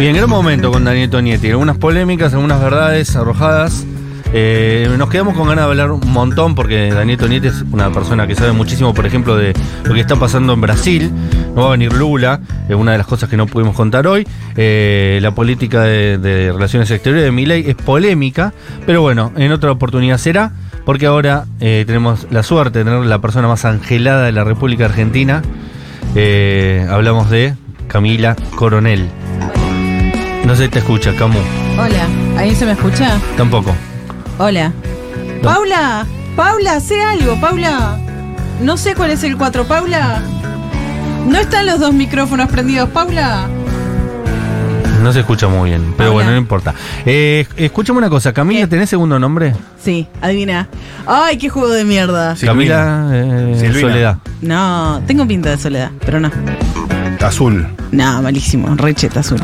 Bien, gran momento con Daniel Tonietti. Algunas polémicas, algunas verdades arrojadas. Eh, nos quedamos con ganas de hablar un montón porque Daniel Tonietti es una persona que sabe muchísimo, por ejemplo, de lo que está pasando en Brasil. No va a venir Lula, es una de las cosas que no pudimos contar hoy. Eh, la política de, de relaciones exteriores de Milei es polémica, pero bueno, en otra oportunidad será, porque ahora eh, tenemos la suerte de tener la persona más angelada de la República Argentina. Hablamos de Camila Coronel. No sé si te escucha, Camu. Hola, ¿ahí se me escucha? Tampoco. Hola. No. Paula, Paula, sé algo, Paula. No sé cuál es el 4, Paula. ¿No están los dos micrófonos prendidos, Paula? No se escucha muy bien, pero Hola. bueno, no importa. Eh, escúchame una cosa, Camila, ¿Qué? ¿tenés segundo nombre? Sí, adivina. Ay, qué juego de mierda. Sí. Camila eh, Silvina. Soledad. No, tengo pinta de soledad, pero no. Azul. No, malísimo. Recheta azul.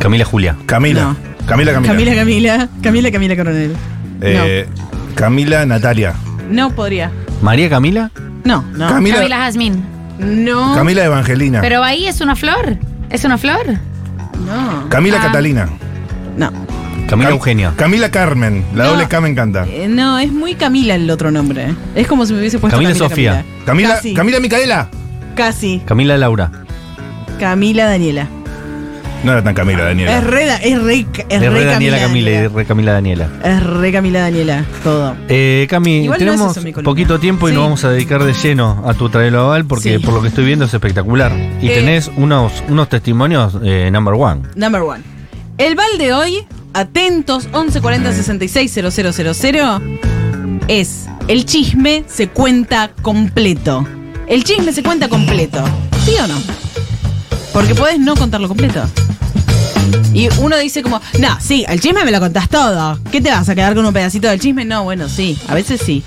Camila Julia. Camila. No. Camila, Camila. Camila, Camila. Camila, Camila Coronel. Eh, Camila Natalia. No podría. María Camila. No, no. Camila, Camila Jazmín. No. Camila Evangelina. Pero ahí es una flor. ¿Es una flor? No. Camila Ah. Catalina. No. Camila Cam- Eugenia. Camila Carmen. La No. doble K me encanta. Eh, no, es muy Camila el otro nombre. Es como si me hubiese puesto Camila Camila, Sofía. Camila, Casi. Camila Micaela. Casi. Camila Laura. Camila Daniela. No era tan Camila, Daniela. Es re, es re, es Es re re Daniela Camila y Daniela. re Camila Daniela. Es re Camila Daniela. Todo. Eh, Cami, Igual no es tenemos eso mi columna. poquito tiempo y Sí. nos vamos a dedicar de lleno a tu traelo aval porque Sí. por lo que estoy viendo es espectacular. Y Eh. tenés unos, unos testimonios eh, number one. Number one. El bal de hoy, atentos, 1140 66 000, es el chisme se cuenta completo. El chisme se cuenta completo. ¿Sí o no? Porque podés no contarlo completo. Y uno dice como, no, sí, el chisme me lo contás todo. ¿Qué te vas a quedar con un pedacito del chisme? No, bueno, sí, a veces sí.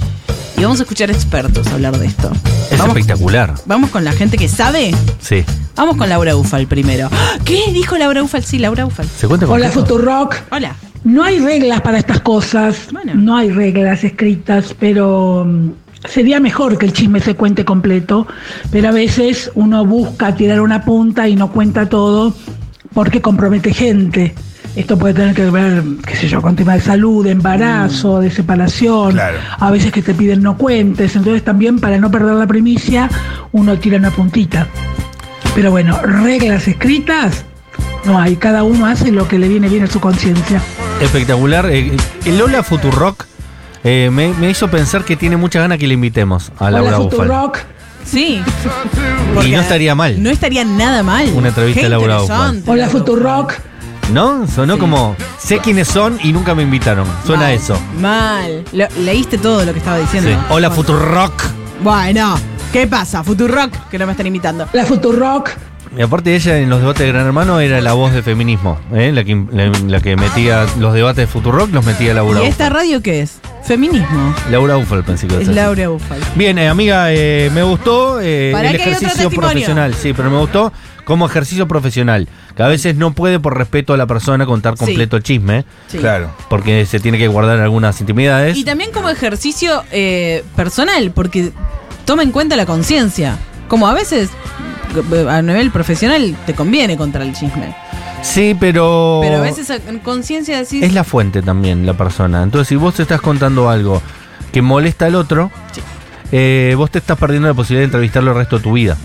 Y vamos a escuchar expertos hablar de esto. Es Vamos, espectacular. vamos con la gente que sabe. Sí. Vamos con Laura Ufal primero. ¡Ah! ¿Qué dijo Laura Ufal? Sí, Laura Ufal. ¿Se cuenta Hola completo? Futurock. Hola. No hay reglas para estas cosas, Bueno. no hay reglas escritas, pero mm, sería mejor que el chisme se cuente completo, pero a veces uno busca tirar una punta y no cuenta todo porque compromete gente. Esto puede tener que ver, qué sé yo, con temas de salud, de embarazo, de separación, Claro. a veces que te piden no cuentes, entonces también para no perder la primicia uno tira una puntita. Pero bueno, reglas escritas no hay, cada uno hace lo que le viene bien a su conciencia. Espectacular. Eh, el Lola Futurock eh, me, me hizo pensar que tiene muchas ganas que le invitemos a Laura Hola. Futurock. Sí. Y no estaría mal. No estaría nada mal. Una entrevista a interesante, Hola Futurock. ¿No? Sonó como, sé quiénes son y nunca me invitaron. Suena Mal, eso. Mal. Lo- leíste todo lo que estaba diciendo. Sí. Hola Futurock. Bueno, ¿qué pasa? Futurock, que no me están imitando. Hola Futurock. Y aparte ella en los debates de Gran Hermano era la voz de feminismo, ¿eh? la, que, la, la que metía los debates de Futurock, los metía Laura ¿Y esta radio qué es? Feminismo. Laura Ufal pensé que Es. Laura Ufal. Bien, eh, amiga, eh, me gustó eh, Pará el que hay otro ejercicio testimonio. profesional, sí, pero me gustó como ejercicio profesional, que a veces no puede por respeto a la persona contar Sí. completo el chisme, Sí. Claro. porque se tiene que guardar algunas intimidades. Y también como ejercicio eh, personal, porque toma en cuenta la conciencia. Como a veces, a nivel profesional, te conviene contar el chisme. Sí, pero... Pero a veces en conciencia decís. Es la fuente también, la persona. Entonces, si vos te estás contando algo que molesta al otro, Sí. eh, vos te estás perdiendo la posibilidad de entrevistarlo el resto de tu vida.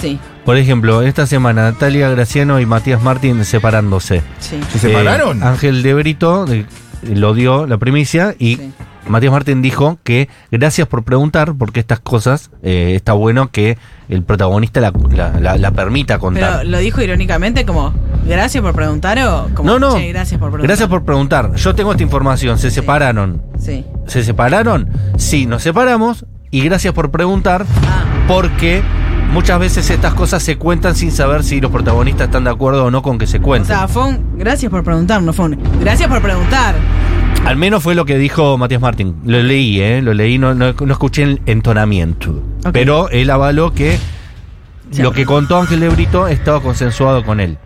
Sí, Por ejemplo, esta semana Natalia Graciano y Matías Martín separándose. sí. ¿Se separaron? Eh, Ángel de Brito eh, lo dio la primicia y Sí. Matías Martín dijo que gracias por preguntar, porque estas cosas eh, está bueno que el protagonista la, la- la- la permita contar. Pero lo dijo irónicamente como, gracias por preguntar o como, no, no. "Che, gracias por preguntar. Gracias por preguntar. Yo tengo esta información. Se separaron. Sí. ¿Se separaron? Sí, nos separamos. Y gracias por preguntar, Ah, porque muchas veces estas cosas se cuentan sin saber si los protagonistas están de acuerdo o no con que se o cuenten. sea, fue un, gracias por preguntar, no fue un, gracias por preguntar. Al menos fue lo que dijo Matías Martín. Lo leí, ¿eh? Lo leí, no, no, no escuché el entonamiento. Pero él avaló que Sí. lo que contó Ángel de Brito estaba consensuado con él.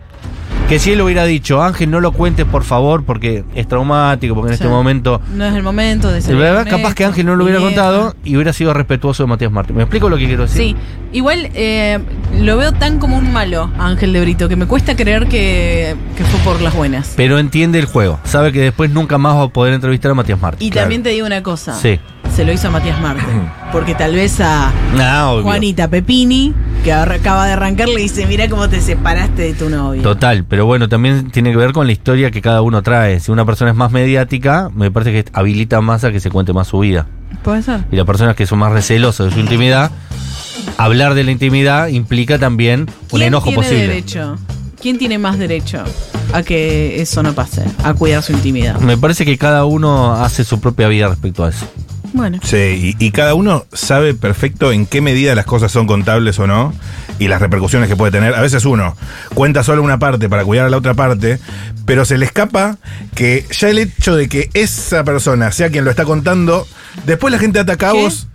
Que si él hubiera dicho, Ángel, no lo cuentes por favor, porque es traumático, porque en este momento No es el momento de ser. Verdad, capaz que Ángel no lo hubiera contado y hubiera sido respetuoso de Matías Martín. ¿Me explico lo que quiero decir? Sí, igual eh, lo veo tan como un malo, Ángel de Brito, que me cuesta creer que, que fue por las buenas. Pero entiende el juego. Sabe que después nunca más va a poder entrevistar a Matías Martín. Y también te digo una cosa. Sí. Se lo hizo a Matías Martín. Porque tal vez a Ah. Juanita Pepini, que ahora acaba de arrancar, le dice, mira cómo te separaste de tu novio. Total, pero bueno, también tiene que ver con la historia que cada uno trae. Si una persona es más mediática, me parece que habilita más a que se cuente más su vida. Puede ser. Y las personas que son más recelosas de su intimidad, hablar de la intimidad implica también un ¿Quién enojo tiene posible. derecho? ¿Quién tiene más derecho a que eso no pase? A cuidar su intimidad. Me parece que cada uno hace su propia vida respecto a eso. Bueno. Sí, y, y cada uno sabe perfecto en qué medida las cosas son contables o no y las repercusiones que puede tener. A veces uno cuenta solo una parte para cuidar a la otra parte, pero se le escapa que ya el hecho de que esa persona sea quien lo está contando, después la gente ata cabos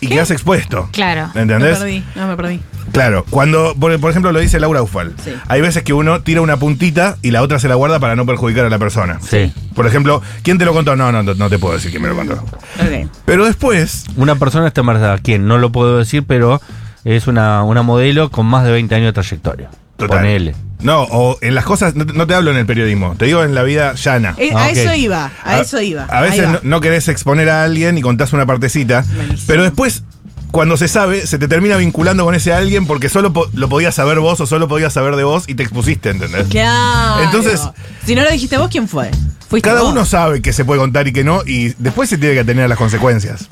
y ¿Qué? quedas expuesto. Claro. Me ¿Entendés? perdí. No, me perdí. Claro, cuando, por, por ejemplo, lo dice Laura Ufal, Sí. hay veces que uno tira una puntita y la otra se la guarda para no perjudicar a la persona. Sí. Por ejemplo, ¿quién te lo contó? No, no, no, no te puedo decir quién me lo contó. Ok. Pero después, Una persona está embarazada. ¿Quién? No lo puedo decir, pero es una, una modelo con más de 20 años de trayectoria. total. Ponele. No, o en las cosas, no te, no te hablo en el periodismo, te digo en la vida llana. Eh, Ah, a ok. eso iba, a, eso iba. A veces no, no querés exponer a alguien y contás una partecita, pero después, cuando se sabe, se te termina vinculando con ese alguien porque solo po- lo podías saber vos o solo podías saber de vos y te expusiste, ¿entendés? Claro. Entonces- Si no lo dijiste vos, ¿quién fue? Fuiste Cada vos. uno sabe qué se puede contar y qué no, y después se tiene que tener las consecuencias.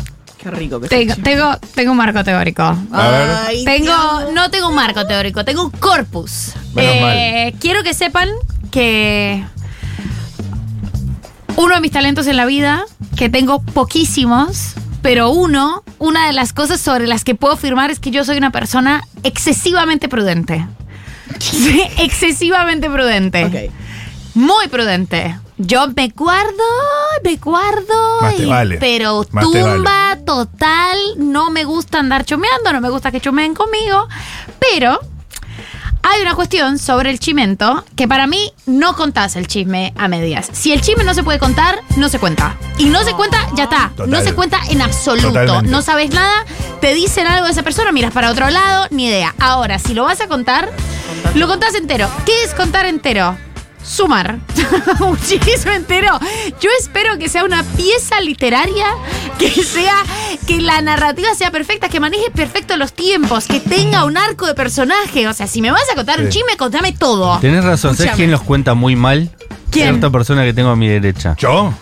Qué rico que Tengo, tengo, tengo un marco teórico. A ver. Tengo, no tengo un marco teórico, tengo un corpus. Menos Quiero que sepan que uno de mis talentos en la vida, que tengo poquísimos, pero uno, una de las cosas sobre las que puedo afirmar es que yo soy una persona excesivamente prudente. Excesivamente prudente. Ok. Muy prudente. Yo me guardo, me guardo, Más te y- vale. pero Más tumba total. No me gusta andar chumeando, no me gusta que chumeen conmigo. Pero hay una cuestión sobre el chimento que para mí no contás el chisme a medias. Si el chisme no se puede contar, no se cuenta. Y no se cuenta, ya está. Total. No se cuenta en absoluto. Totalmente. No sabes nada, te dicen algo de esa persona, miras para otro lado, ni idea. Ahora, si lo vas a contar, lo contás entero. ¿Qué es contar entero? Sumar. Un chisme entero. Yo espero que sea una pieza literaria, que sea, que la narrativa sea perfecta, que maneje perfecto los tiempos, que tenga un arco de personaje. O sea, si me vas a contar un chisme, contame todo. Tenés razón, ¿sabes Escúchame. quién los cuenta muy mal? ¿Quién? Cierta persona que tengo a mi derecha. ¿Yo?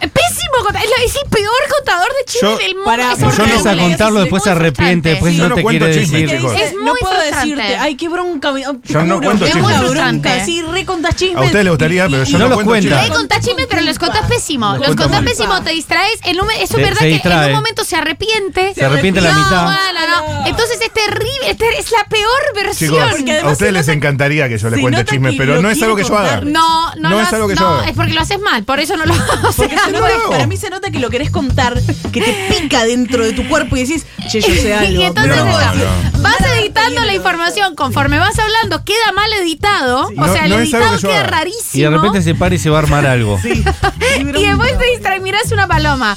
La- es el peor contador de chismes Yo- del mundo. Para- es yo no horrible. contarlo, Es después se arrepiente, después no no te cuento quiere decir. no muy puedo frustrante. decirte, ay, qué bronca. Yo no cuento chismes. Sí, re contás chismes. A ustedes les gustaría, pero yo no no, los cuento cuenta. chismes. Contás chismes, pero los contás pésimo. Los contás pésimo, te distraes. Es Se- verdad se que en un momento se arrepiente. Se arrepiente la mitad. no. Entonces es terrible. es la peor versión. A ustedes les encantaría que yo les cuente chismes, pero no es algo que yo haga. No, no, es algo que yo haga. es porque lo haces mal, por eso no lo hago. para mí se nota que lo querés contar, que te pica dentro de tu cuerpo y decís, che, yo sé algo. Y entonces No, vas editando la información conforme vas hablando, queda mal editado. Sí. o sea, el editado que queda haga. rarísimo. Y de repente se para y se va a armar algo. Y después te distraes, mirás una paloma.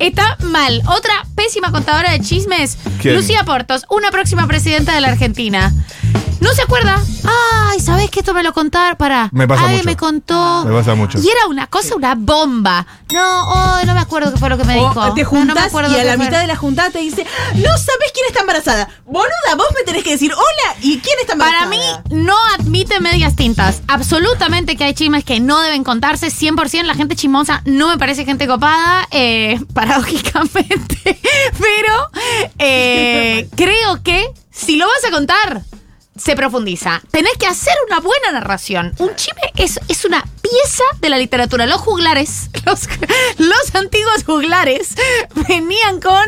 Está mal. Otra pésima contadora de chismes. ¿Quién? Lucía Portos, una próxima presidenta de la Argentina. No se acuerda. Ay, ¿sabés que esto me lo contar? Para. Me pasa Ay, mucho. me contó. Me pasa mucho. Y era una cosa, una bomba. No, oh, no me acuerdo qué fue lo que me dijo. O te No, juntás no me acuerdo y a la fue. mitad de la juntada te dice, no sabes quién está embarazada. Boluda, vos me tenés que decir, hola, ¿y quién está embarazada? Para mí, no admite medias tintas. Absolutamente que hay chismes que no deben contarse. 100% la gente chismosa no me parece gente copada, eh, paradójicamente. Pero eh, creo que si lo vas a contar, se profundiza. Tenés que hacer una buena narración. Un chisme es, es una pieza de la literatura. Los juglares, los, los antiguos juglares, venían con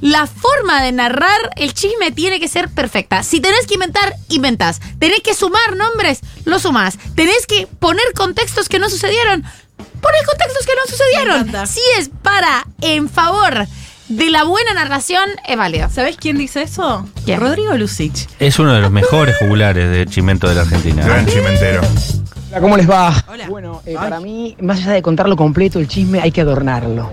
la forma de narrar el chisme tiene que ser perfecta. Si tenés que inventar, inventás. Tenés que sumar nombres, lo sumás. Tenés que poner contextos que no sucedieron, poner contextos que no sucedieron. Si es para, en favor de la buena narración, es válido. ¿Sabés quién dice eso? ¿Quién? Rodrigo Lucich. Es uno de los mejores jugulares de Chimento de la Argentina. Gran chimentero. Hola, ¿cómo les va? Hola. Bueno, eh, para mí, más allá de contarlo completo, el chisme hay que adornarlo.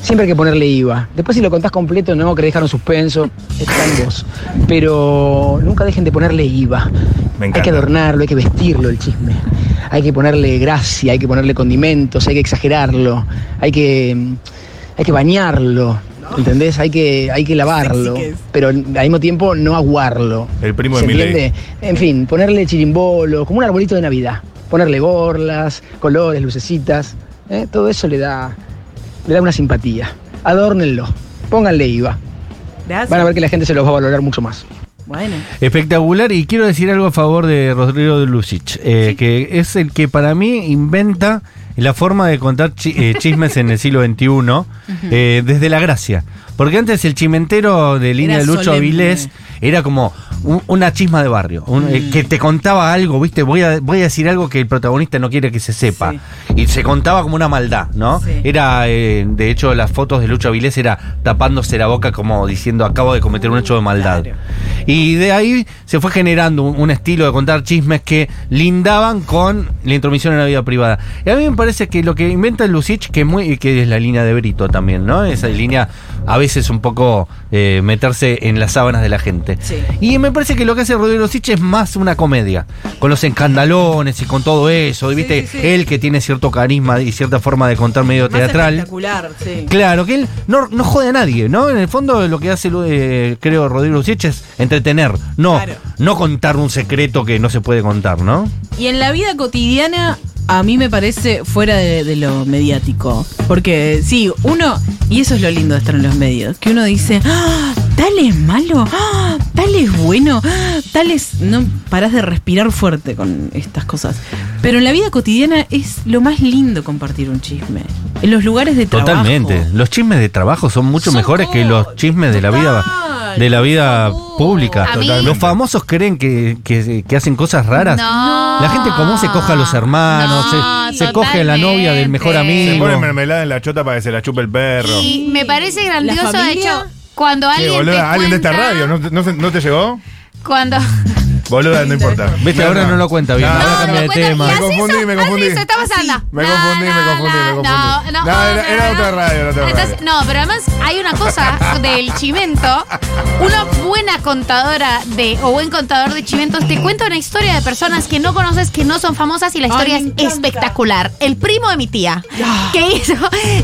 Siempre hay que ponerle IVA. Después si lo contás completo, no, que dejaron suspenso, está en vos. Pero nunca dejen de ponerle IVA. Me Hay que adornarlo, hay que vestirlo el chisme. Hay que ponerle gracia, hay que ponerle condimentos, hay que exagerarlo, hay que, hay que bañarlo. ¿Entendés? Hay que, hay que lavarlo. Que. Pero al mismo tiempo no aguarlo. El primo de ¿Se Milei. entiende? En fin, ponerle chirimbolo, como un arbolito de Navidad. Ponerle borlas, colores, lucecitas. ¿eh? Todo eso le da, le da una simpatía. Adórnenlo. Pónganle IVA. Gracias. Van a ver que la gente se los va a valorar mucho más. Bueno. Espectacular, y quiero decir algo a favor de Rodrigo de Lucic, eh, que es el que para mí inventa la forma de contar chi- eh, chismes en el siglo XXI eh, desde la gracia. Porque antes el chimentero de línea Era de Lucho solemne. Avilés era como un- una chisma de barrio, un- Mm. eh, que te contaba algo, ¿viste? Voy a, voy a decir algo que el protagonista no quiere que se sepa. Sí. Y se contaba como una maldad, ¿no? Sí. Era, eh, de hecho, las fotos de Lucho Avilés era tapándose la boca como diciendo acabo de cometer un hecho de maldad. Claro. Y de ahí se fue generando un, un estilo de contar chismes que lindaban con la intromisión en la vida privada. Y a mí me parece que lo que inventa Lucich, que es, muy, que es la línea de Brito también, ¿no? Esa línea a veces un poco eh, meterse en las sábanas de la gente. Sí. Y me parece que lo que hace Rodrigo Lucich es más una comedia, con los escandalones y con todo eso. y ¿Viste? sí, sí. Él que tiene cierto carisma y cierta forma de contar medio Más teatral. espectacular, sí. Claro, que él no, no jode a nadie, ¿no? En el fondo lo que hace, eh, creo, Rodrigo Lucich es entretener, no, Claro. no contar un secreto que no se puede contar, ¿no? Y en la vida cotidiana, a mí me parece fuera de, de lo mediático. Porque sí, uno, y eso es lo lindo de estar en los medios, que uno dice, ¡Ah, tal es malo, ¡Ah, tal es bueno, ¡Ah, tal es. No parás de respirar fuerte con estas cosas. Pero en la vida cotidiana es lo más lindo compartir un chisme. En los lugares de trabajo. Totalmente. Los chismes de trabajo son mucho Son mejores que los chismes de la vida de la vida pública. A mí- Los famosos creen que, que- que hacen cosas raras. No. La gente común se coge a los hermanos, No, se, se coge a la novia del mejor totalmente. Se amigo. pone mermelada en la chota para que se la chupe el perro. Y me parece grandioso, de familia? hecho, cuando Sí, alguien boluda, te alguien de esta cuenta- radio, ¿no, no, se- no te llegó? Cuando... Boluda, no importa. Viste, ahora no lo cuenta bien, No, ahora no, cambia no, de cuenta- tema. Me confundí, me confundí. está pasando. Me No, confundí, me no, confundí, me no, confundí. No, no, era- otra radio, era otra Entonces, radio. No, pero además hay una cosa del chimento. Una buena contadora de o buen contador de chimentos te cuenta una historia de personas que no conoces, que no son famosas y la historia es espectacular. El primo de mi tía. Ah. ¿Qué hizo?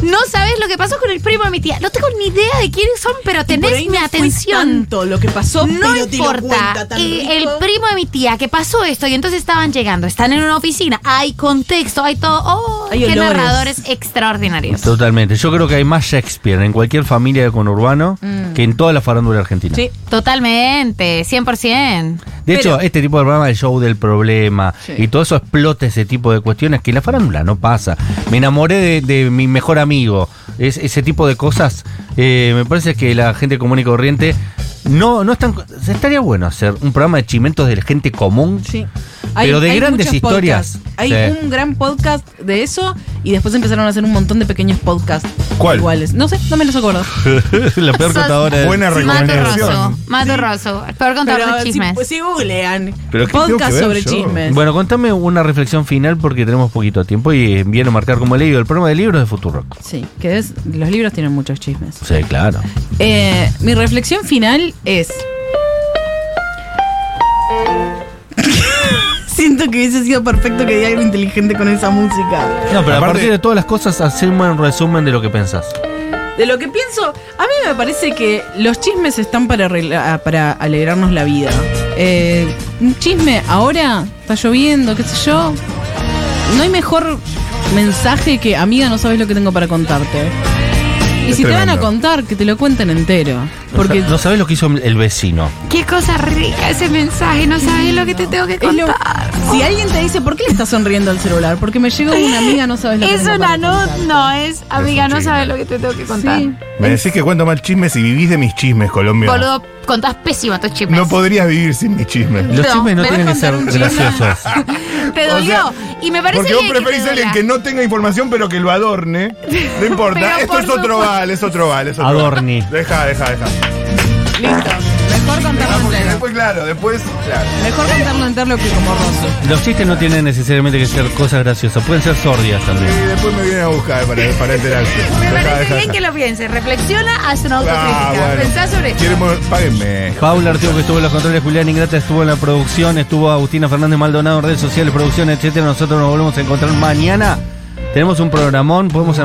No sabes lo que pasó con el primo de mi tía. No tengo ni idea de quiénes son, pero tenés mi atención. tanto lo que pasó, No pero te lo importa. cuenta tan Y rico. el primo de mi tía que pasó esto y entonces estaban llegando, están en una oficina, hay contexto, hay todo. Oh, Hay qué olores. narradores extraordinarios. Totalmente. Yo creo que hay más Shakespeare en cualquier familia de conurbano que en toda la farándula argentina. Sí. Totalmente, 100%. De hecho, este tipo de programa, el show del problema, Sí. y todo eso explota ese tipo de cuestiones que en la farándula no pasa. Me enamoré de, de mi mejor amigo. Es, ese tipo de cosas, eh, me parece que la gente común y corriente no, no están. Estaría bueno hacer un programa de chimentos de la gente común. Sí. Pero de grandes muchos historias. podcasts. Hay Sí. un gran podcast de eso y después empezaron a hacer un montón de pequeños podcasts ¿Cuál? iguales. No sé, no me los acuerdo. la peor Sos- contadora de- Buena recomendación. Maturroso, Maturroso, peor contador Pero de si, chismes. pues, si googlean Pero ¿qué tengo podcast ver sobre yo? chismes. Bueno, contame una reflexión final porque tenemos poquito tiempo y viene a marcar como he leído el programa de libros de Futurock. Sí, que es, los libros tienen muchos chismes. Sí, claro. Eh, mi reflexión final es. Siento que hubiese sido perfecto que diga algo inteligente con esa música. No, pero a partir de todas las cosas, hacer un buen resumen de lo que pensás. De lo que pienso, a mí me parece que los chismes están para, arregla- para alegrarnos la vida. Eh, un chisme ahora, está lloviendo, qué sé yo. No hay mejor mensaje que amiga, no sabes lo que tengo para contarte. Y Es si te van a contar, que te lo cuenten entero. Porque no sabes lo que hizo el vecino. Qué cosa rica ese mensaje, no sabes lo que te tengo que lo- contar. si alguien te dice, ¿por qué le estás sonriendo al celular? Porque me llegó una amiga, no sabes lo que Es tengo una no, contarte. no, es amiga, no sabes lo que te tengo que contar. Sí. Me decís que cuento mal chismes y vivís de mis chismes, Colombia. Boludo, contás pésimo tus chismes. No podrías vivir sin mis chismes. Los No, chismes no ¿me tienen que ser graciosos. Te O dolió. sea, y me parece Porque vos preferís a alguien que no tenga información pero que lo adorne. No importa, esto es otro supuesto. Val, es otro val, es otro val. Adorni. Deja, deja, deja. Listo. Mejor contarlo Porque entero. después, claro, después, claro. Mejor contarlo entero que como roso. Los chistes no tienen necesariamente que ser cosas graciosas, pueden ser sordias Y también. después me vienen a buscar para, para enterarse. Me Deja, parece deja, bien que lo pienses. Reflexiona, haz una autocrítica. Ah, bueno. Pensá sobre esto. Queremos- páguenme. Paula Artigo que estuvo en los controles, Julián Ingrata estuvo en la producción, estuvo Agustina Fernández Maldonado en redes sociales, producción, etcétera. Nosotros nos volvemos a encontrar mañana. Tenemos un programón, podemos